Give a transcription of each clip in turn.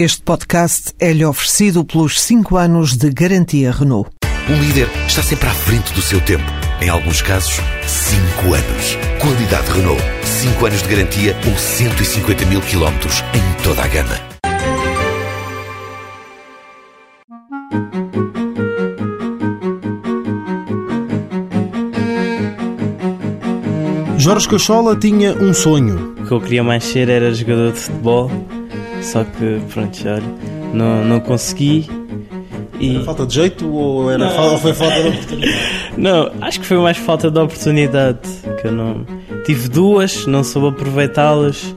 Este podcast é-lhe oferecido pelos 5 anos de garantia Renault. Um líder está sempre à frente do seu tempo. Em alguns casos, 5 anos. Qualidade Renault. 5 anos de garantia ou 150 mil quilómetros em toda a gama. Jorge Cachola tinha um sonho. O que eu queria mais ser era jogador de futebol, só que, pronto, olha, não, não consegui. E... Era falta de jeito ou era falta, foi falta de oportunidade? Não, acho que foi mais falta de oportunidade. Que eu não tive duas, não soube aproveitá-las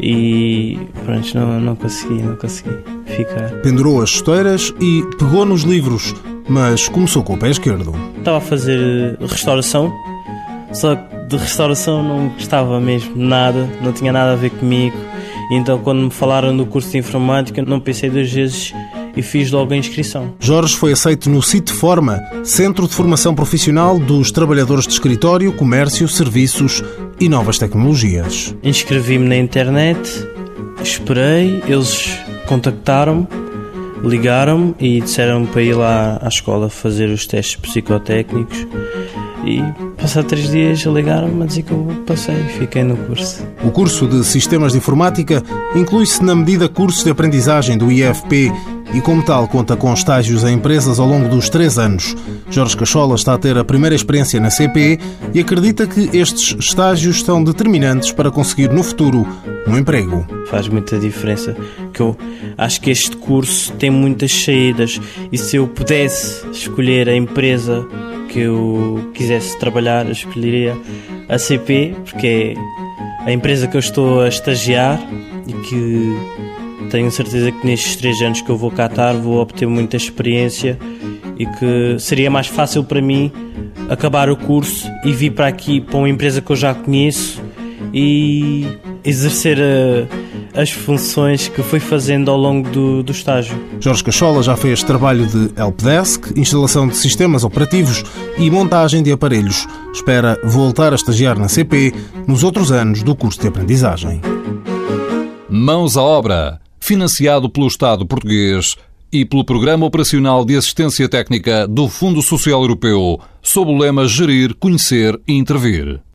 e pronto, não, não consegui, não consegui ficar. Pendurou as chuteiras e pegou nos livros, mas começou com o pé esquerdo. Estava a fazer restauração, só que de restauração não gostava mesmo nada, não tinha nada a ver comigo. Então, quando me falaram do curso de informática, não pensei duas vezes e fiz logo a inscrição. Jorge foi aceito no CIT Forma, Centro de Formação Profissional dos Trabalhadores de Escritório, Comércio, Serviços e Novas Tecnologias. Inscrevi-me na internet, esperei, eles contactaram-me, ligaram-me e disseram para ir lá à escola fazer os testes psicotécnicos. E passar três dias ligaram-me a dizer que eu passei e fiquei no curso. O curso de Sistemas de Informática inclui-se na medida cursos de aprendizagem do IFP e, como tal, conta com estágios em empresas ao longo dos três anos. Jorge Cachola está a ter a primeira experiência na CPE e acredita que estes estágios são determinantes para conseguir no futuro um emprego. Faz muita diferença, que eu acho que este curso tem muitas saídas e se eu pudesse escolher a empresa que eu quisesse trabalhar, eu escolheria a CP, porque é a empresa que eu estou a estagiar e que tenho certeza que nestes três anos que eu vou catar vou obter muita experiência e que seria mais fácil para mim acabar o curso e vir para aqui para uma empresa que eu já conheço e exercer a, as funções que fui fazendo ao longo do, do estágio. Jorge Cachola já fez trabalho de helpdesk, instalação de sistemas operativos e montagem de aparelhos. Espera voltar a estagiar na CP nos outros anos do curso de aprendizagem. Mãos à obra, financiado pelo Estado português e pelo Programa Operacional de Assistência Técnica do Fundo Social Europeu, sob o lema Gerir, Conhecer e Intervir.